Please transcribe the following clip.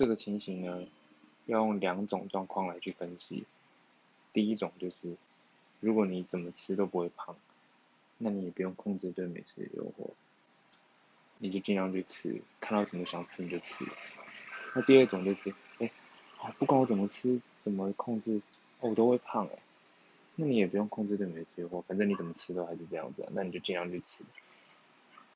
这个情形呢，要用两种状况来去分析。第一种就是，如果你怎么吃都不会胖，那你也不用控制对美食的诱惑，你就尽量去吃，看到什么想吃你就吃。那第二种就是，哎，不管我怎么吃，怎么控制，我都会胖哎。那你也不用控制对美食诱惑，反正你怎么吃都还是这样子，那你就尽量去吃。